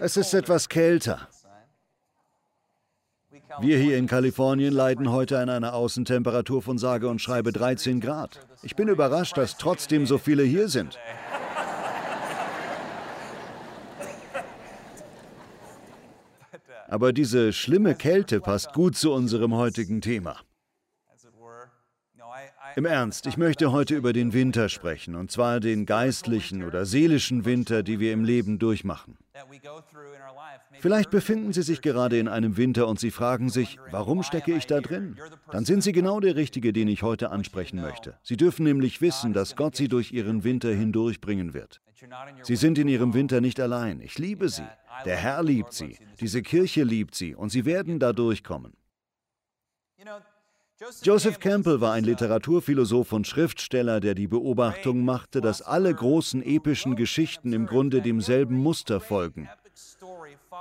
Es ist etwas kälter. Wir hier in Kalifornien leiden heute an einer Außentemperatur von sage und schreibe 13 Grad. Ich bin überrascht, dass trotzdem so viele hier sind. Aber diese schlimme Kälte passt gut zu unserem heutigen Thema. Im Ernst, ich möchte heute über den Winter sprechen, und zwar den geistlichen oder seelischen Winter, die wir im Leben durchmachen. Vielleicht befinden Sie sich gerade in einem Winter und Sie fragen sich, warum stecke ich da drin? Dann sind Sie genau der Richtige, den ich heute ansprechen möchte. Sie dürfen nämlich wissen, dass Gott Sie durch Ihren Winter hindurchbringen wird. Sie sind in Ihrem Winter nicht allein. Ich liebe Sie. Der Herr liebt Sie. Diese Kirche liebt Sie und Sie werden da durchkommen. Joseph Campbell war ein Literaturphilosoph und Schriftsteller, der die Beobachtung machte, dass alle großen epischen Geschichten im Grunde demselben Muster folgen.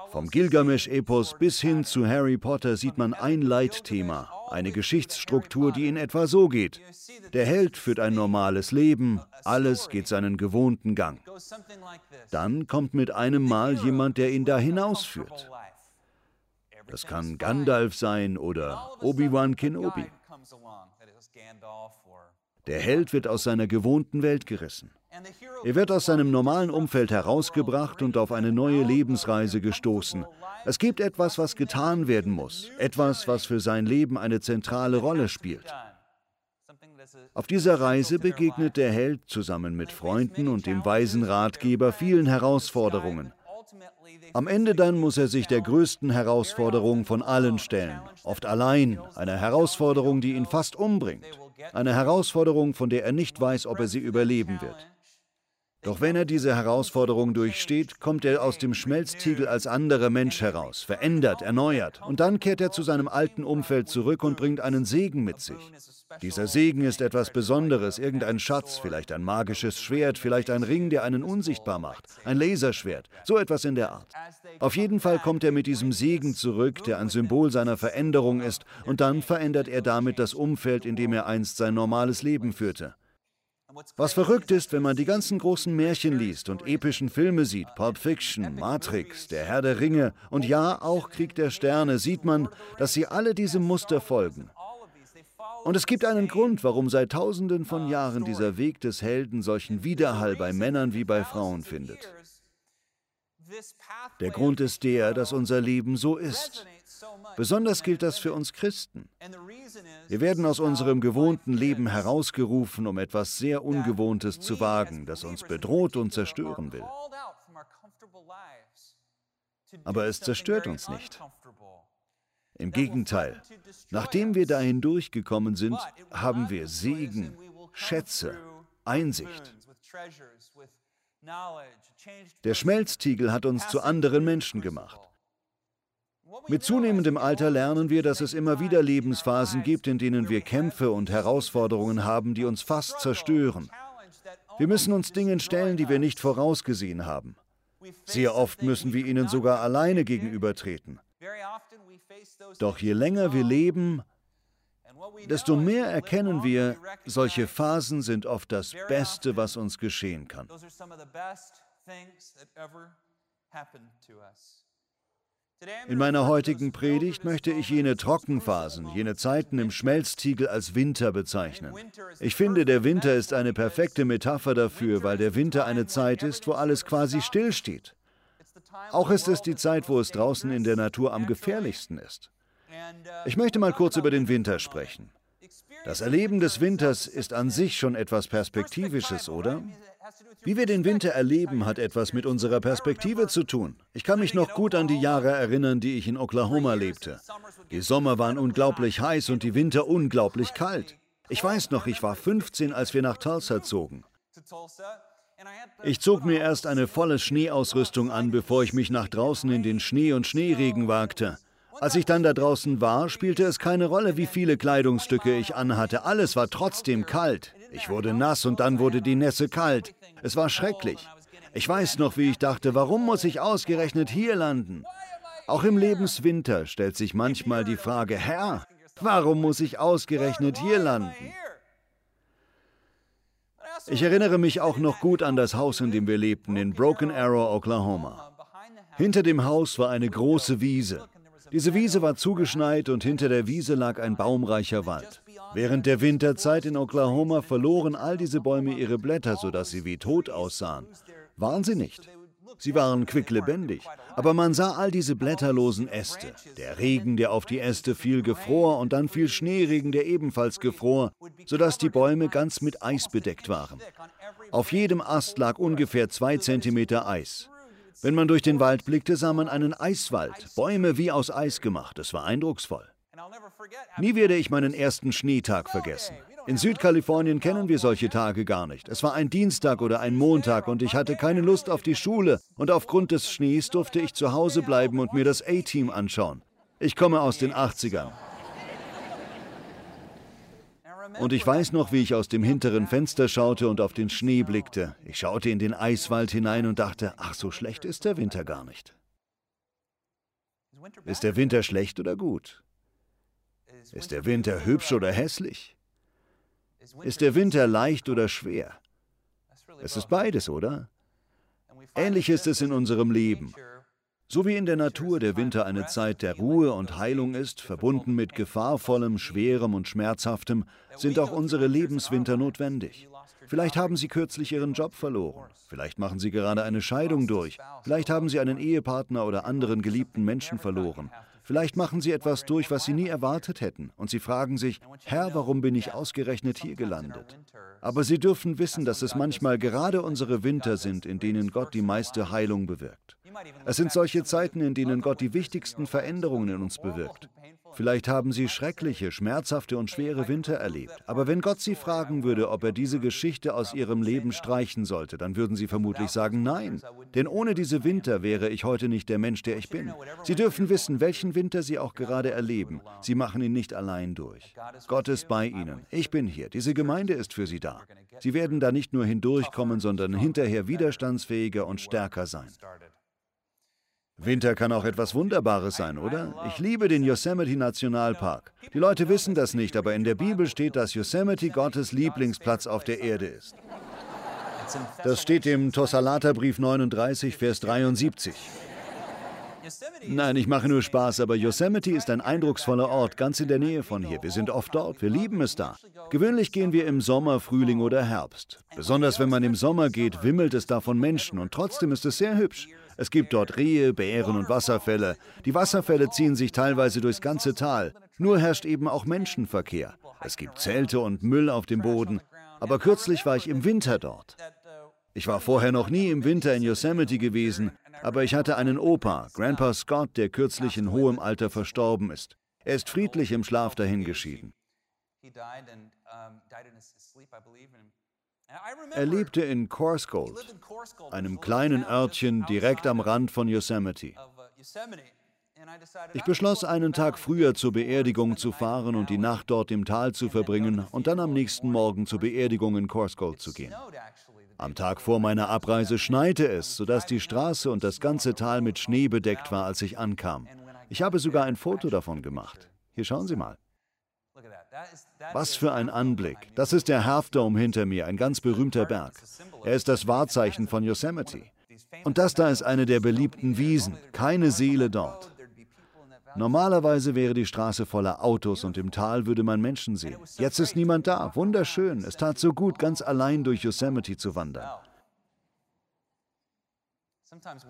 Vom Gilgamesch-Epos bis hin zu Harry Potter sieht man ein Leitthema, eine Geschichtsstruktur, die in etwa so geht. Der Held führt ein normales Leben, alles geht seinen gewohnten Gang. Dann kommt mit einem Mal jemand, der ihn da hinausführt. Das kann Gandalf sein oder Obi-Wan Kenobi. Der Held wird aus seiner gewohnten Welt gerissen. Er wird aus seinem normalen Umfeld herausgebracht und auf eine neue Lebensreise gestoßen. Es gibt etwas, was getan werden muss, etwas, was für sein Leben eine zentrale Rolle spielt. Auf dieser Reise begegnet der Held zusammen mit Freunden und dem weisen Ratgeber vielen Herausforderungen. Am Ende dann muss er sich der größten Herausforderung von allen stellen, oft allein, eine Herausforderung, die ihn fast umbringt, eine Herausforderung, von der er nicht weiß, ob er sie überleben wird. Doch wenn er diese Herausforderung durchsteht, kommt er aus dem Schmelztiegel als anderer Mensch heraus, verändert, erneuert, und dann kehrt er zu seinem alten Umfeld zurück und bringt einen Segen mit sich. Dieser Segen ist etwas Besonderes, irgendein Schatz, vielleicht ein magisches Schwert, vielleicht ein Ring, der einen unsichtbar macht, ein Laserschwert, so etwas in der Art. Auf jeden Fall kommt er mit diesem Segen zurück, der ein Symbol seiner Veränderung ist, und dann verändert er damit das Umfeld, in dem er einst sein normales Leben führte. Was verrückt ist, wenn man die ganzen großen Märchen liest und epischen Filme sieht, Pulp Fiction, Matrix, Der Herr der Ringe und ja, auch Krieg der Sterne, sieht man, dass sie alle diesem Muster folgen. Und es gibt einen Grund, warum seit Tausenden von Jahren dieser Weg des Helden solchen Widerhall bei Männern wie bei Frauen findet. Der Grund ist der, dass unser Leben so ist. Besonders gilt das für uns Christen. Wir werden aus unserem gewohnten Leben herausgerufen, um etwas sehr Ungewohntes zu wagen, das uns bedroht und zerstören will. Aber es zerstört uns nicht. Im Gegenteil, nachdem wir dahin durchgekommen sind, haben wir Segen, Schätze, Einsicht. Der Schmelztiegel hat uns zu anderen Menschen gemacht. Mit zunehmendem Alter lernen wir, dass es immer wieder Lebensphasen gibt, in denen wir Kämpfe und Herausforderungen haben, die uns fast zerstören. Wir müssen uns Dingen stellen, die wir nicht vorausgesehen haben. Sehr oft müssen wir ihnen sogar alleine gegenübertreten. Doch je länger wir leben, desto mehr erkennen wir, solche Phasen sind oft das Beste, was uns geschehen kann. In meiner heutigen Predigt möchte ich jene Trockenphasen, jene Zeiten im Schmelztiegel als Winter bezeichnen. Ich finde, der Winter ist eine perfekte Metapher dafür, weil der Winter eine Zeit ist, wo alles quasi stillsteht. Auch ist es die Zeit, wo es draußen in der Natur am gefährlichsten ist. Ich möchte mal kurz über den Winter sprechen. Das Erleben des Winters ist an sich schon etwas Perspektivisches, oder? Wie wir den Winter erleben, hat etwas mit unserer Perspektive zu tun. Ich kann mich noch gut an die Jahre erinnern, die ich in Oklahoma lebte. Die Sommer waren unglaublich heiß und die Winter unglaublich kalt. Ich weiß noch, ich war 15, als wir nach Tulsa zogen. Ich zog mir erst eine volle Schneeausrüstung an, bevor ich mich nach draußen in den Schnee und Schneeregen wagte. Als ich dann da draußen war, spielte es keine Rolle, wie viele Kleidungsstücke ich anhatte. Alles war trotzdem kalt. Ich wurde nass und dann wurde die Nässe kalt. Es war schrecklich. Ich weiß noch, wie ich dachte, warum muss ich ausgerechnet hier landen? Auch im Lebenswinter stellt sich manchmal die Frage, Herr, warum muss ich ausgerechnet hier landen? Ich erinnere mich auch noch gut an das Haus, in dem wir lebten, in Broken Arrow, Oklahoma. Hinter dem Haus war eine große Wiese. Diese Wiese war zugeschneit und hinter der Wiese lag ein baumreicher Wald. Während der Winterzeit in Oklahoma verloren all diese Bäume ihre Blätter, sodass sie wie tot aussahen. Waren sie nicht. Sie waren quicklebendig, aber man sah all diese blätterlosen Äste. Der Regen, der auf die Äste fiel, gefror und dann fiel Schneeregen, der ebenfalls gefror, sodass die Bäume ganz mit Eis bedeckt waren. Auf jedem Ast lag ungefähr zwei Zentimeter Eis. Wenn man durch den Wald blickte, sah man einen Eiswald, Bäume wie aus Eis gemacht. Es war eindrucksvoll. Nie werde ich meinen ersten Schneetag vergessen. In Südkalifornien kennen wir solche Tage gar nicht. Es war ein Dienstag oder ein Montag und ich hatte keine Lust auf die Schule und aufgrund des Schnees durfte ich zu Hause bleiben und mir das A-Team anschauen. Ich komme aus den 80ern. Und ich weiß noch, wie ich aus dem hinteren Fenster schaute und auf den Schnee blickte. Ich schaute in den Eiswald hinein und dachte, ach, so schlecht ist der Winter gar nicht. Ist der Winter schlecht oder gut? Ist der Winter hübsch oder hässlich? Ist der Winter leicht oder schwer? Es ist beides, oder? Ähnlich ist es in unserem Leben. So wie in der Natur der Winter eine Zeit der Ruhe und Heilung ist, verbunden mit gefahrvollem, schwerem und schmerzhaftem, sind auch unsere Lebenswinter notwendig. Vielleicht haben Sie kürzlich Ihren Job verloren. Vielleicht machen Sie gerade eine Scheidung durch. Vielleicht haben Sie einen Ehepartner oder anderen geliebten Menschen verloren. Vielleicht machen Sie etwas durch, was Sie nie erwartet hätten, und Sie fragen sich, Herr, warum bin ich ausgerechnet hier gelandet? Aber Sie dürfen wissen, dass es manchmal gerade unsere Winter sind, in denen Gott die meiste Heilung bewirkt. Es sind solche Zeiten, in denen Gott die wichtigsten Veränderungen in uns bewirkt. Vielleicht haben Sie schreckliche, schmerzhafte und schwere Winter erlebt. Aber wenn Gott Sie fragen würde, ob er diese Geschichte aus Ihrem Leben streichen sollte, dann würden Sie vermutlich sagen Nein. Denn ohne diese Winter wäre ich heute nicht der Mensch, der ich bin. Sie dürfen wissen, welchen Winter Sie auch gerade erleben. Sie machen ihn nicht allein durch. Gott ist bei Ihnen. Ich bin hier. Diese Gemeinde ist für Sie da. Sie werden da nicht nur hindurchkommen, sondern hinterher widerstandsfähiger und stärker sein. Winter kann auch etwas Wunderbares sein, oder? Ich liebe den Yosemite Nationalpark. Die Leute wissen das nicht, aber in der Bibel steht, dass Yosemite Gottes Lieblingsplatz auf der Erde ist. Das steht im Tosalaterbrief 39, Vers 73. Nein, ich mache nur Spaß, aber Yosemite ist ein eindrucksvoller Ort, ganz in der Nähe von hier. Wir sind oft dort, wir lieben es da. Gewöhnlich gehen wir im Sommer, Frühling oder Herbst. Besonders wenn man im Sommer geht, wimmelt es da von Menschen und trotzdem ist es sehr hübsch. Es gibt dort Rehe, Bären und Wasserfälle. Die Wasserfälle ziehen sich teilweise durchs ganze Tal. Nur herrscht eben auch Menschenverkehr. Es gibt Zelte und Müll auf dem Boden. Aber kürzlich war ich im Winter dort. Ich war vorher noch nie im Winter in Yosemite gewesen, aber ich hatte einen Opa, Grandpa Scott, der kürzlich in hohem Alter verstorben ist. Er ist friedlich im Schlaf dahingeschieden. Er lebte in Corscold, einem kleinen Örtchen direkt am Rand von Yosemite. Ich beschloss, einen Tag früher zur Beerdigung zu fahren und die Nacht dort im Tal zu verbringen und dann am nächsten Morgen zur Beerdigung in Corscold zu gehen. Am Tag vor meiner Abreise schneite es, sodass die Straße und das ganze Tal mit Schnee bedeckt war, als ich ankam. Ich habe sogar ein Foto davon gemacht. Hier schauen Sie mal. Was für ein Anblick. Das ist der Half Dome hinter mir, ein ganz berühmter Berg. Er ist das Wahrzeichen von Yosemite. Und das da ist eine der beliebten Wiesen. Keine Seele dort. Normalerweise wäre die Straße voller Autos und im Tal würde man Menschen sehen. Jetzt ist niemand da. Wunderschön. Es tat so gut, ganz allein durch Yosemite zu wandern.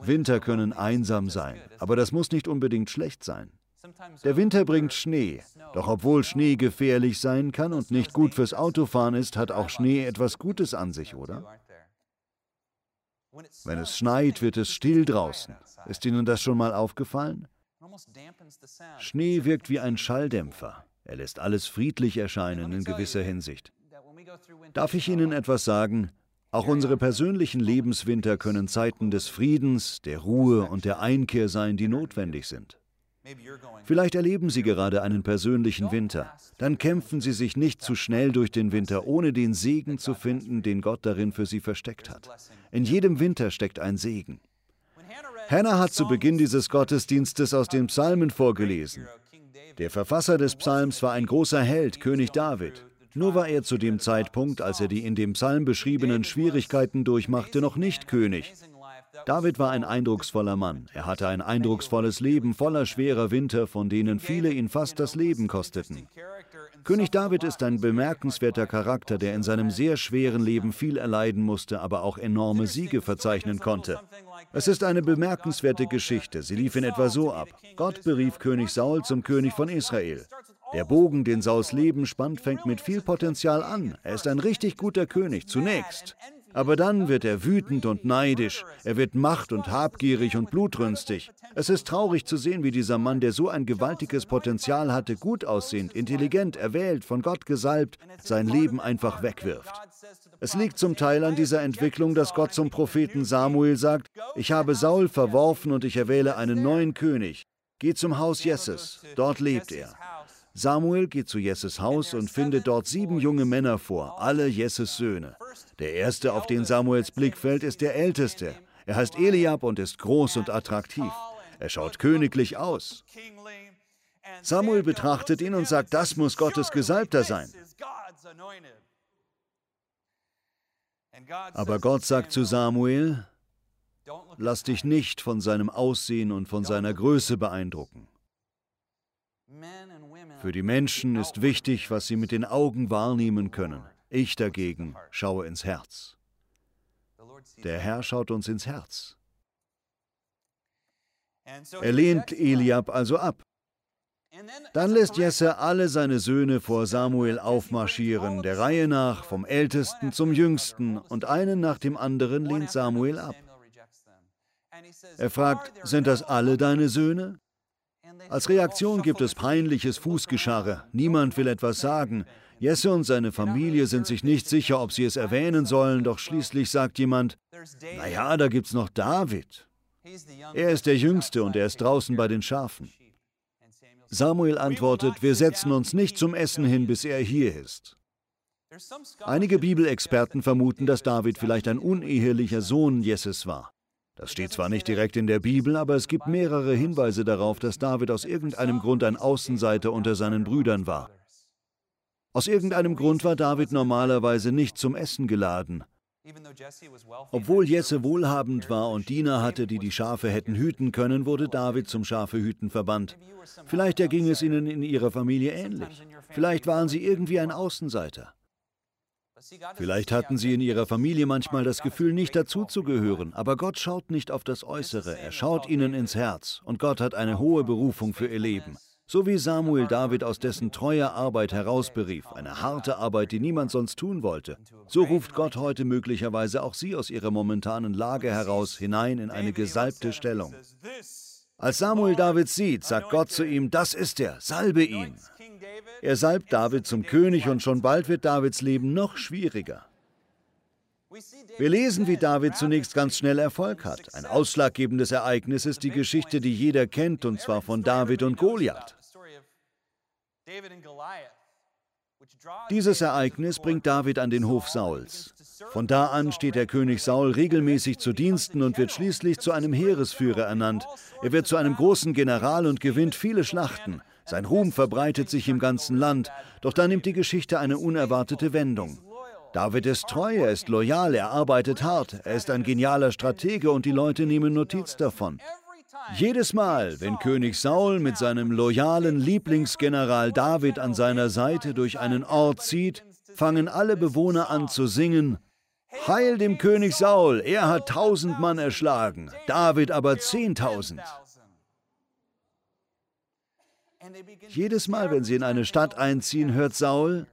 Winter können einsam sein, aber das muss nicht unbedingt schlecht sein. Der Winter bringt Schnee, doch obwohl Schnee gefährlich sein kann und nicht gut fürs Autofahren ist, hat auch Schnee etwas Gutes an sich, oder? Wenn es schneit, wird es still draußen. Ist Ihnen das schon mal aufgefallen? Schnee wirkt wie ein Schalldämpfer. Er lässt alles friedlich erscheinen in gewisser Hinsicht. Darf ich Ihnen etwas sagen? Auch unsere persönlichen Lebenswinter können Zeiten des Friedens, der Ruhe und der Einkehr sein, die notwendig sind. Vielleicht erleben Sie gerade einen persönlichen Winter. Dann kämpfen Sie sich nicht zu schnell durch den Winter, ohne den Segen zu finden, den Gott darin für Sie versteckt hat. In jedem Winter steckt ein Segen. Hannah hat zu Beginn dieses Gottesdienstes aus den Psalmen vorgelesen. Der Verfasser des Psalms war ein großer Held, König David. Nur war er zu dem Zeitpunkt, als er die in dem Psalm beschriebenen Schwierigkeiten durchmachte, noch nicht König. David war ein eindrucksvoller Mann. Er hatte ein eindrucksvolles Leben voller schwerer Winter, von denen viele ihn fast das Leben kosteten. König David ist ein bemerkenswerter Charakter, der in seinem sehr schweren Leben viel erleiden musste, aber auch enorme Siege verzeichnen konnte. Es ist eine bemerkenswerte Geschichte. Sie lief in etwa so ab. Gott berief König Saul zum König von Israel. Der Bogen, den Sauls Leben spannt, fängt mit viel Potenzial an. Er ist ein richtig guter König, zunächst. Aber dann wird er wütend und neidisch. Er wird macht- und habgierig und blutrünstig. Es ist traurig zu sehen, wie dieser Mann, der so ein gewaltiges Potenzial hatte, gut aussehend, intelligent, erwählt, von Gott gesalbt, sein Leben einfach wegwirft. Es liegt zum Teil an dieser Entwicklung, dass Gott zum Propheten Samuel sagt, ich habe Saul verworfen und ich erwähle einen neuen König. Geh zum Haus Jesses, dort lebt er. Samuel geht zu Jesses Haus und findet dort sieben junge Männer vor, alle Jesses Söhne. Der erste, auf den Samuels Blick fällt, ist der älteste. Er heißt Eliab und ist groß und attraktiv. Er schaut königlich aus. Samuel betrachtet ihn und sagt, das muss Gottes Gesalbter sein. Aber Gott sagt zu Samuel, lass dich nicht von seinem Aussehen und von seiner Größe beeindrucken. Für die Menschen ist wichtig, was sie mit den Augen wahrnehmen können. Ich dagegen schaue ins Herz. Der Herr schaut uns ins Herz. Er lehnt Eliab also ab. Dann lässt Jesse alle seine Söhne vor Samuel aufmarschieren, der Reihe nach, vom Ältesten zum Jüngsten, und einen nach dem anderen lehnt Samuel ab. Er fragt, sind das alle deine Söhne? Als Reaktion gibt es peinliches Fußgescharre. Niemand will etwas sagen. Jesse und seine Familie sind sich nicht sicher, ob sie es erwähnen sollen, doch schließlich sagt jemand, naja, da gibt's noch David. Er ist der Jüngste und er ist draußen bei den Schafen. Samuel antwortet, wir setzen uns nicht zum Essen hin, bis er hier ist. Einige Bibelexperten vermuten, dass David vielleicht ein unehelicher Sohn Jesses war. Das steht zwar nicht direkt in der Bibel, aber es gibt mehrere Hinweise darauf, dass David aus irgendeinem Grund ein Außenseiter unter seinen Brüdern war. Aus irgendeinem Grund war David normalerweise nicht zum Essen geladen. Obwohl Jesse wohlhabend war und Diener hatte, die die Schafe hätten hüten können, wurde David zum Schafehüten verbannt. Vielleicht erging es ihnen in ihrer Familie ähnlich. Vielleicht waren sie irgendwie ein Außenseiter. Vielleicht hatten sie in ihrer Familie manchmal das Gefühl, nicht dazuzugehören, aber Gott schaut nicht auf das Äußere, er schaut ihnen ins Herz. Und Gott hat eine hohe Berufung für ihr Leben. So wie Samuel David aus dessen treuer Arbeit herausberief, eine harte Arbeit, die niemand sonst tun wollte, so ruft Gott heute möglicherweise auch sie aus ihrer momentanen Lage heraus hinein in eine gesalbte Stellung. Als Samuel David sieht, sagt Gott zu ihm, das ist er, salbe ihn. Er salbt David zum König und schon bald wird Davids Leben noch schwieriger. Wir lesen, wie David zunächst ganz schnell Erfolg hat. Ein ausschlaggebendes Ereignis ist die Geschichte, die jeder kennt, und zwar von David und Goliath. Dieses Ereignis bringt David an den Hof Sauls. Von da an steht der König Saul regelmäßig zu Diensten und wird schließlich zu einem Heeresführer ernannt. Er wird zu einem großen General und gewinnt viele Schlachten. Sein Ruhm verbreitet sich im ganzen Land, doch dann nimmt die Geschichte eine unerwartete Wendung. David ist treu, er ist loyal, er arbeitet hart, er ist ein genialer Stratege und die Leute nehmen Notiz davon. Jedes Mal, wenn König Saul mit seinem loyalen Lieblingsgeneral David an seiner Seite durch einen Ort zieht, fangen alle Bewohner an zu singen, Heil dem König Saul, er hat tausend Mann erschlagen, David aber zehntausend. Jedes Mal, wenn sie in eine Stadt einziehen, hört Saul,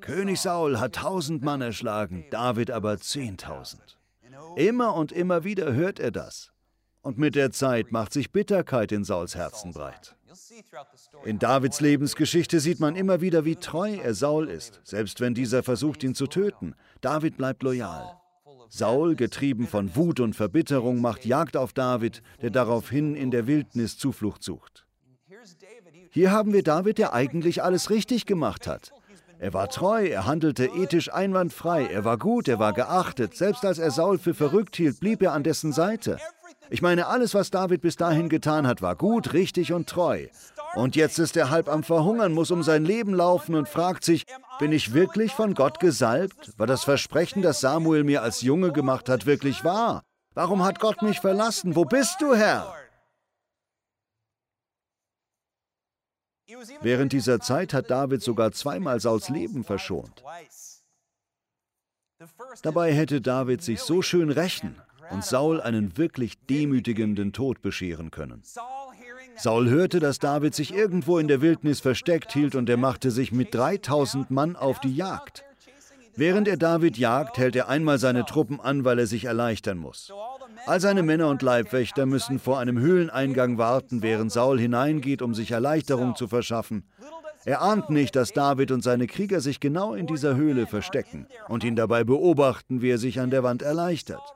König Saul hat tausend Mann erschlagen, David aber zehntausend. Immer und immer wieder hört er das. Und mit der Zeit macht sich Bitterkeit in Sauls Herzen breit. In Davids Lebensgeschichte sieht man immer wieder, wie treu er Saul ist, selbst wenn dieser versucht, ihn zu töten. David bleibt loyal. Saul, getrieben von Wut und Verbitterung, macht Jagd auf David, der daraufhin in der Wildnis Zuflucht sucht. Hier haben wir David, der eigentlich alles richtig gemacht hat. Er war treu, er handelte ethisch einwandfrei, er war gut, er war geachtet. Selbst als er Saul für verrückt hielt, blieb er an dessen Seite. Ich meine, alles, was David bis dahin getan hat, war gut, richtig und treu. Und jetzt ist er halb am Verhungern, muss um sein Leben laufen und fragt sich, bin ich wirklich von Gott gesalbt? War das Versprechen, das Samuel mir als Junge gemacht hat, wirklich wahr? Warum hat Gott mich verlassen? Wo bist du, Herr? Während dieser Zeit hat David sogar zweimal Sauls Leben verschont. Dabei hätte David sich so schön rächen und Saul einen wirklich demütigenden Tod bescheren können. Saul hörte, dass David sich irgendwo in der Wildnis versteckt hielt und er machte sich mit 3000 Mann auf die Jagd. Während er David jagt, hält er einmal seine Truppen an, weil er sich erleichtern muss. All seine Männer und Leibwächter müssen vor einem Höhleneingang warten, während Saul hineingeht, um sich Erleichterung zu verschaffen. Er ahnt nicht, dass David und seine Krieger sich genau in dieser Höhle verstecken und ihn dabei beobachten, wie er sich an der Wand erleichtert.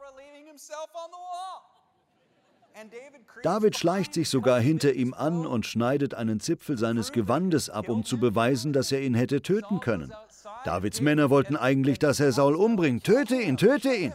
David schleicht sich sogar hinter ihm an und schneidet einen Zipfel seines Gewandes ab, um zu beweisen, dass er ihn hätte töten können. Davids Männer wollten eigentlich, dass er Saul umbringt. Töte ihn, töte ihn.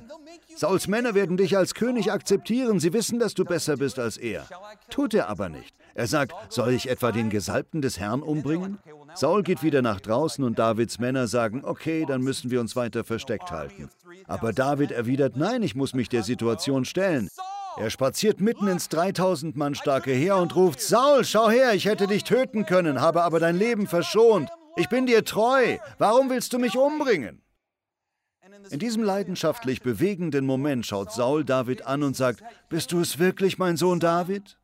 Sauls Männer werden dich als König akzeptieren. Sie wissen, dass du besser bist als er. Tut er aber nicht. Er sagt, soll ich etwa den Gesalbten des Herrn umbringen? Saul geht wieder nach draußen und Davids Männer sagen, okay, dann müssen wir uns weiter versteckt halten. Aber David erwidert, nein, ich muss mich der Situation stellen. Er spaziert mitten ins 3000 Mann starke Heer und ruft, Saul, schau her, ich hätte dich töten können, habe aber dein Leben verschont. Ich bin dir treu. Warum willst du mich umbringen? In diesem leidenschaftlich bewegenden Moment schaut Saul David an und sagt, Bist du es wirklich, mein Sohn David?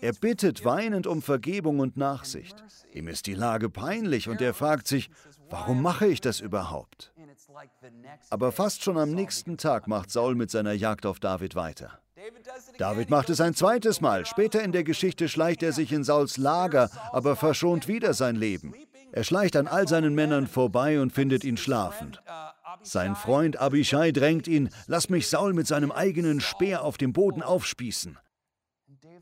Er bittet weinend um Vergebung und Nachsicht. Ihm ist die Lage peinlich und er fragt sich, warum mache ich das überhaupt? Aber fast schon am nächsten Tag macht Saul mit seiner Jagd auf David weiter. David macht es ein zweites Mal. Später in der Geschichte schleicht er sich in Sauls Lager, aber verschont wieder sein Leben. Er schleicht an all seinen Männern vorbei und findet ihn schlafend. Sein Freund Abishai drängt ihn, lass mich Saul mit seinem eigenen Speer auf dem Boden aufspießen.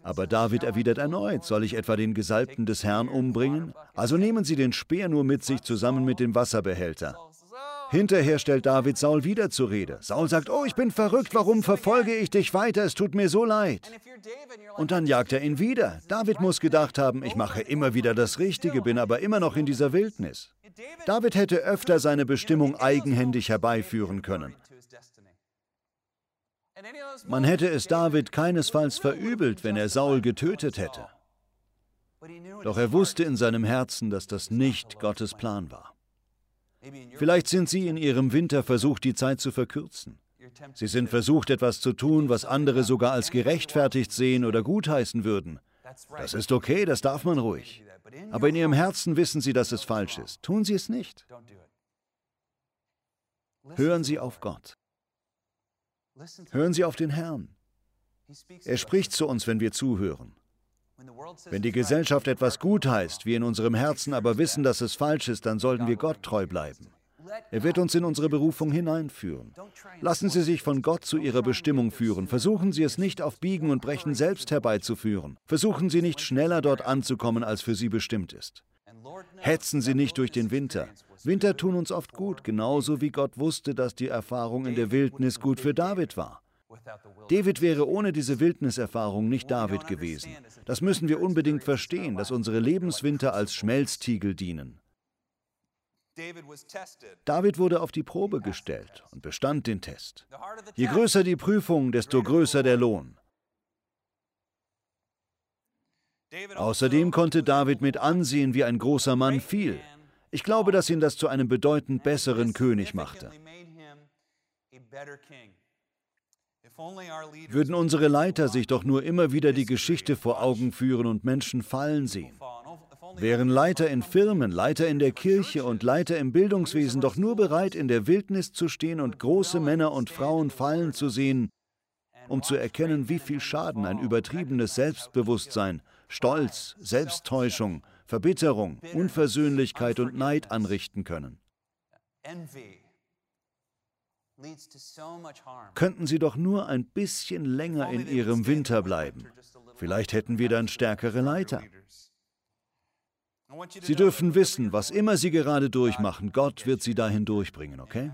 Aber David erwidert erneut, soll ich etwa den Gesalbten des Herrn umbringen? Also nehmen Sie den Speer nur mit sich zusammen mit dem Wasserbehälter. Hinterher stellt David Saul wieder zur Rede. Saul sagt, oh, ich bin verrückt, warum verfolge ich dich weiter? Es tut mir so leid. Und dann jagt er ihn wieder. David muss gedacht haben, ich mache immer wieder das Richtige, bin aber immer noch in dieser Wildnis. David hätte öfter seine Bestimmung eigenhändig herbeiführen können. Man hätte es David keinesfalls verübelt, wenn er Saul getötet hätte. Doch er wusste in seinem Herzen, dass das nicht Gottes Plan war. Vielleicht sind Sie in Ihrem Winter versucht, die Zeit zu verkürzen. Sie sind versucht, etwas zu tun, was andere sogar als gerechtfertigt sehen oder gutheißen würden. Das ist okay, das darf man ruhig. Aber in Ihrem Herzen wissen Sie, dass es falsch ist. Tun Sie es nicht. Hören Sie auf Gott. Hören Sie auf den Herrn. Er spricht zu uns, wenn wir zuhören. Wenn die Gesellschaft etwas gut heißt, wir in unserem Herzen aber wissen, dass es falsch ist, dann sollten wir Gott treu bleiben. Er wird uns in unsere Berufung hineinführen. Lassen Sie sich von Gott zu Ihrer Bestimmung führen. Versuchen Sie es nicht auf Biegen und Brechen selbst herbeizuführen. Versuchen Sie nicht schneller dort anzukommen, als für Sie bestimmt ist. Hetzen Sie nicht durch den Winter. Winter tun uns oft gut, genauso wie Gott wusste, dass die Erfahrung in der Wildnis gut für David war. David wäre ohne diese Wildniserfahrung nicht David gewesen. Das müssen wir unbedingt verstehen, dass unsere Lebenswinter als Schmelztiegel dienen. David wurde auf die Probe gestellt und bestand den Test. Je größer die Prüfung, desto größer der Lohn. Außerdem konnte David mit ansehen, wie ein großer Mann fiel. Ich glaube, dass ihn das zu einem bedeutend besseren König machte. Würden unsere Leiter sich doch nur immer wieder die Geschichte vor Augen führen und Menschen fallen sehen. Wären Leiter in Firmen, Leiter in der Kirche und Leiter im Bildungswesen doch nur bereit, in der Wildnis zu stehen und große Männer und Frauen fallen zu sehen, um zu erkennen, wie viel Schaden ein übertriebenes Selbstbewusstsein, Stolz, Selbsttäuschung, Verbitterung, Unversöhnlichkeit und Neid anrichten können. Könnten Sie doch nur ein bisschen länger in Ihrem Winter bleiben. Vielleicht hätten wir dann stärkere Leiter. Sie dürfen wissen, was immer Sie gerade durchmachen, Gott wird Sie dahin durchbringen, okay?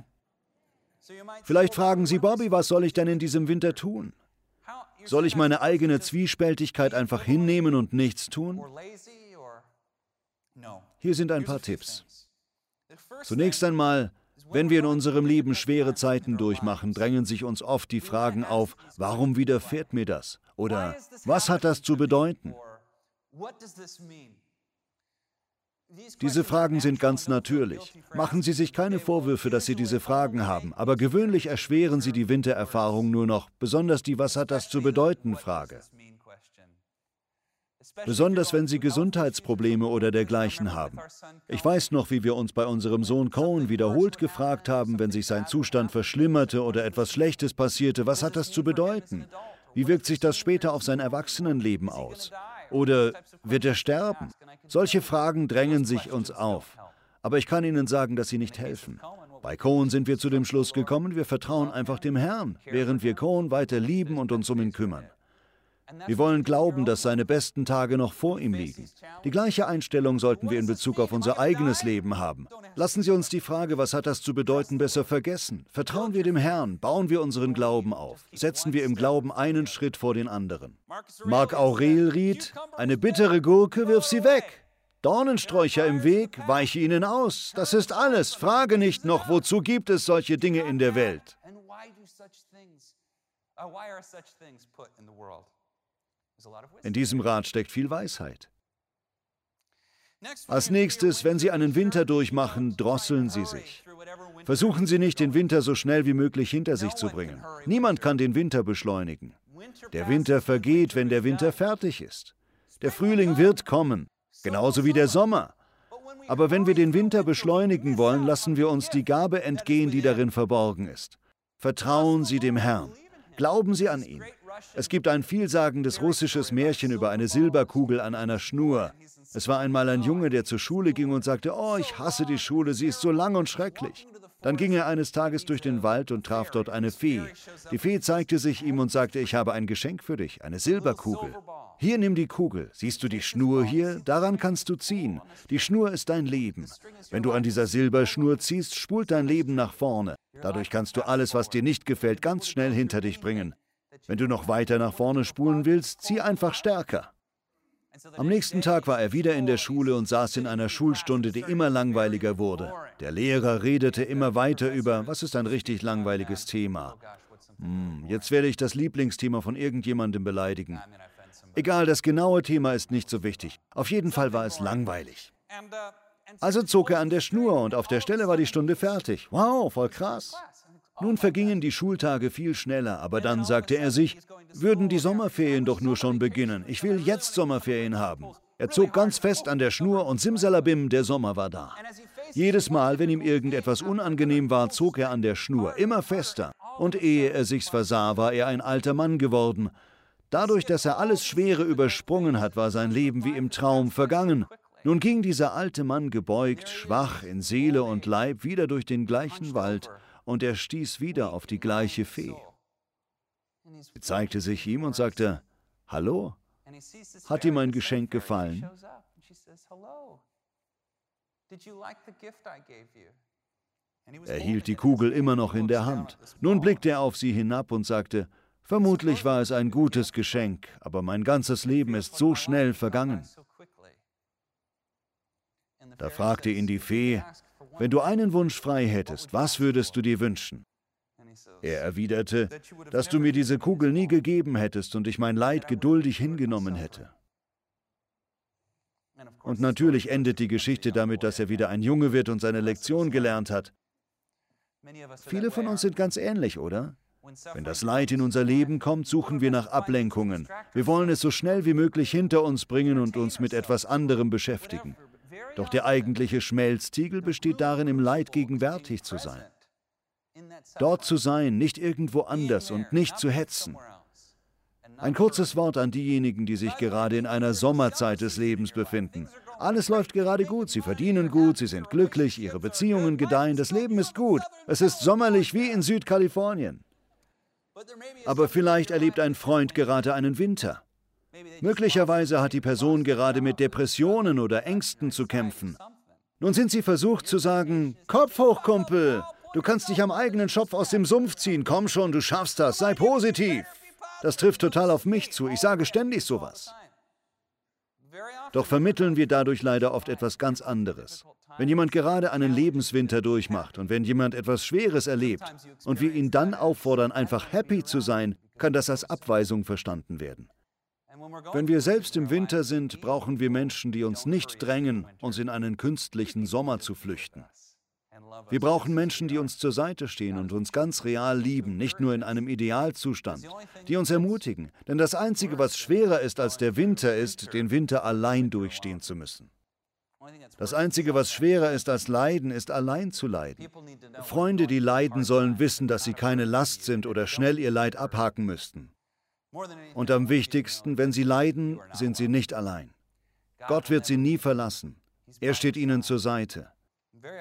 Vielleicht fragen Sie Bobby, was soll ich denn in diesem Winter tun? Soll ich meine eigene Zwiespältigkeit einfach hinnehmen und nichts tun? Hier sind ein paar Tipps. Zunächst einmal, Wenn wir in unserem Leben schwere Zeiten durchmachen, drängen sich uns oft die Fragen auf, warum widerfährt mir das? Oder was hat das zu bedeuten? Diese Fragen sind ganz natürlich. Machen Sie sich keine Vorwürfe, dass Sie diese Fragen haben, aber gewöhnlich erschweren sie die Wintererfahrung nur noch, besonders die Was hat das zu bedeuten Frage. Besonders wenn Sie Gesundheitsprobleme oder dergleichen haben. Ich weiß noch, wie wir uns bei unserem Sohn Cohen wiederholt gefragt haben, wenn sich sein Zustand verschlimmerte oder etwas Schlechtes passierte, was hat das zu bedeuten? Wie wirkt sich das später auf sein Erwachsenenleben aus? Oder wird er sterben? Solche Fragen drängen sich uns auf. Aber ich kann Ihnen sagen, dass sie nicht helfen. Bei Cohen sind wir zu dem Schluss gekommen, wir vertrauen einfach dem Herrn, während wir Cohen weiter lieben und uns um ihn kümmern. Wir wollen glauben, dass seine besten Tage noch vor ihm liegen. Die gleiche Einstellung sollten wir in Bezug auf unser eigenes Leben haben. Lassen Sie uns die Frage, was hat das zu bedeuten, besser vergessen. Vertrauen wir dem Herrn, bauen wir unseren Glauben auf, setzen wir im Glauben einen Schritt vor den anderen. Marc Aurel riet, eine bittere Gurke, wirf sie weg. Dornensträucher im Weg, weiche ihnen aus. Das ist alles. Frage nicht noch, wozu gibt es solche Dinge in der Welt? Why are such things put in the world? In diesem Rat steckt viel Weisheit. Als nächstes, wenn Sie einen Winter durchmachen, drosseln Sie sich. Versuchen Sie nicht, den Winter so schnell wie möglich hinter sich zu bringen. Niemand kann den Winter beschleunigen. Der Winter vergeht, wenn der Winter fertig ist. Der Frühling wird kommen, genauso wie der Sommer. Aber wenn wir den Winter beschleunigen wollen, lassen wir uns die Gabe entgehen, die darin verborgen ist. Vertrauen Sie dem Herrn. Glauben Sie an ihn. Es gibt ein vielsagendes russisches Märchen über eine Silberkugel an einer Schnur. Es war einmal ein Junge, der zur Schule ging und sagte, oh, ich hasse die Schule, sie ist so lang und schrecklich. Dann ging er eines Tages durch den Wald und traf dort eine Fee. Die Fee zeigte sich ihm und sagte, ich habe ein Geschenk für dich, eine Silberkugel. Hier nimm die Kugel. Siehst du die Schnur hier? Daran kannst du ziehen. Die Schnur ist dein Leben. Wenn du an dieser Silberschnur ziehst, spult dein Leben nach vorne. Dadurch kannst du alles, was dir nicht gefällt, ganz schnell hinter dich bringen. Wenn du noch weiter nach vorne spulen willst, zieh einfach stärker. Am nächsten Tag war er wieder in der Schule und saß in einer Schulstunde, die immer langweiliger wurde. Der Lehrer redete immer weiter über, was ist ein richtig langweiliges Thema. Hm, jetzt werde ich das Lieblingsthema von irgendjemandem beleidigen. Egal, das genaue Thema ist nicht so wichtig. Auf jeden Fall war es langweilig. Also zog er an der Schnur und auf der Stelle war die Stunde fertig. Wow, voll krass. Nun vergingen die Schultage viel schneller, aber dann sagte er sich, würden die Sommerferien doch nur schon beginnen. Ich will jetzt Sommerferien haben. Er zog ganz fest an der Schnur und simsalabim, der Sommer war da. Jedes Mal, wenn ihm irgendetwas unangenehm war, zog er an der Schnur, immer fester. Und ehe er sich's versah, war er ein alter Mann geworden. Dadurch, dass er alles Schwere übersprungen hat, war sein Leben wie im Traum vergangen. Nun ging dieser alte Mann gebeugt, schwach in Seele und Leib wieder durch den gleichen Wald und er stieß wieder auf die gleiche Fee. Sie zeigte sich ihm und sagte, Hallo, hat dir mein Geschenk gefallen? Er hielt die Kugel immer noch in der Hand. Nun blickte er auf sie hinab und sagte, Vermutlich war es ein gutes Geschenk, aber mein ganzes Leben ist so schnell vergangen. Da fragte ihn die Fee, wenn du einen Wunsch frei hättest, was würdest du dir wünschen? Er erwiderte, dass du mir diese Kugel nie gegeben hättest und ich mein Leid geduldig hingenommen hätte. Und natürlich endet die Geschichte damit, dass er wieder ein Junge wird und seine Lektion gelernt hat. Viele von uns sind ganz ähnlich, oder? Wenn das Leid in unser Leben kommt, suchen wir nach Ablenkungen. Wir wollen es so schnell wie möglich hinter uns bringen und uns mit etwas anderem beschäftigen. Doch der eigentliche Schmelztiegel besteht darin, im Leid gegenwärtig zu sein. Dort zu sein, nicht irgendwo anders und nicht zu hetzen. Ein kurzes Wort an diejenigen, die sich gerade in einer Sommerzeit des Lebens befinden. Alles läuft gerade gut, sie verdienen gut, sie sind glücklich, ihre Beziehungen gedeihen, das Leben ist gut. Es ist sommerlich wie in Südkalifornien. Aber vielleicht erlebt ein Freund gerade einen Winter. Möglicherweise hat die Person gerade mit Depressionen oder Ängsten zu kämpfen. Nun sind sie versucht zu sagen, Kopf hoch, Kumpel, du kannst dich am eigenen Schopf aus dem Sumpf ziehen, komm schon, du schaffst das, sei positiv. Das trifft total auf mich zu, ich sage ständig sowas. Doch vermitteln wir dadurch leider oft etwas ganz anderes. Wenn jemand gerade einen Lebenswinter durchmacht und wenn jemand etwas Schweres erlebt und wir ihn dann auffordern, einfach happy zu sein, kann das als Abweisung verstanden werden. Wenn wir selbst im Winter sind, brauchen wir Menschen, die uns nicht drängen, uns in einen künstlichen Sommer zu flüchten. Wir brauchen Menschen, die uns zur Seite stehen und uns ganz real lieben, nicht nur in einem Idealzustand, die uns ermutigen. Denn das Einzige, was schwerer ist als der Winter, ist, den Winter allein durchstehen zu müssen. Das Einzige, was schwerer ist als Leiden, ist allein zu leiden. Freunde, die leiden, sollen wissen, dass sie keine Last sind oder schnell ihr Leid abhaken müssten. Und am wichtigsten, wenn sie leiden, sind sie nicht allein. Gott wird sie nie verlassen. Er steht ihnen zur Seite.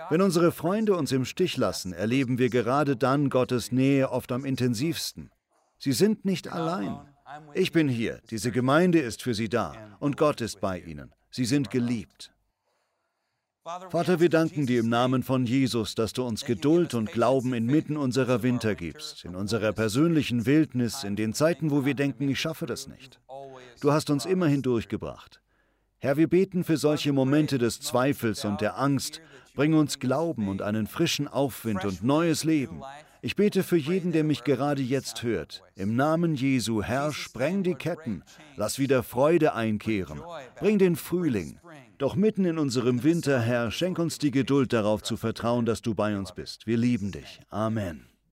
Wenn unsere Freunde uns im Stich lassen, erleben wir gerade dann Gottes Nähe oft am intensivsten. Sie sind nicht allein. Ich bin hier, diese Gemeinde ist für sie da und Gott ist bei ihnen. Sie sind geliebt. Vater, wir danken dir im Namen von Jesus, dass du uns Geduld und Glauben inmitten unserer Winter gibst, in unserer persönlichen Wildnis, in den Zeiten, wo wir denken, ich schaffe das nicht. Du hast uns immer hindurchgebracht. Herr, wir beten für solche Momente des Zweifels und der Angst, Bring uns Glauben und einen frischen Aufwind und neues Leben. Ich bete für jeden, der mich gerade jetzt hört. Im Namen Jesu, Herr, spreng die Ketten. Lass wieder Freude einkehren. Bring den Frühling. Doch mitten in unserem Winter, Herr, schenk uns die Geduld darauf zu vertrauen, dass du bei uns bist. Wir lieben dich. Amen.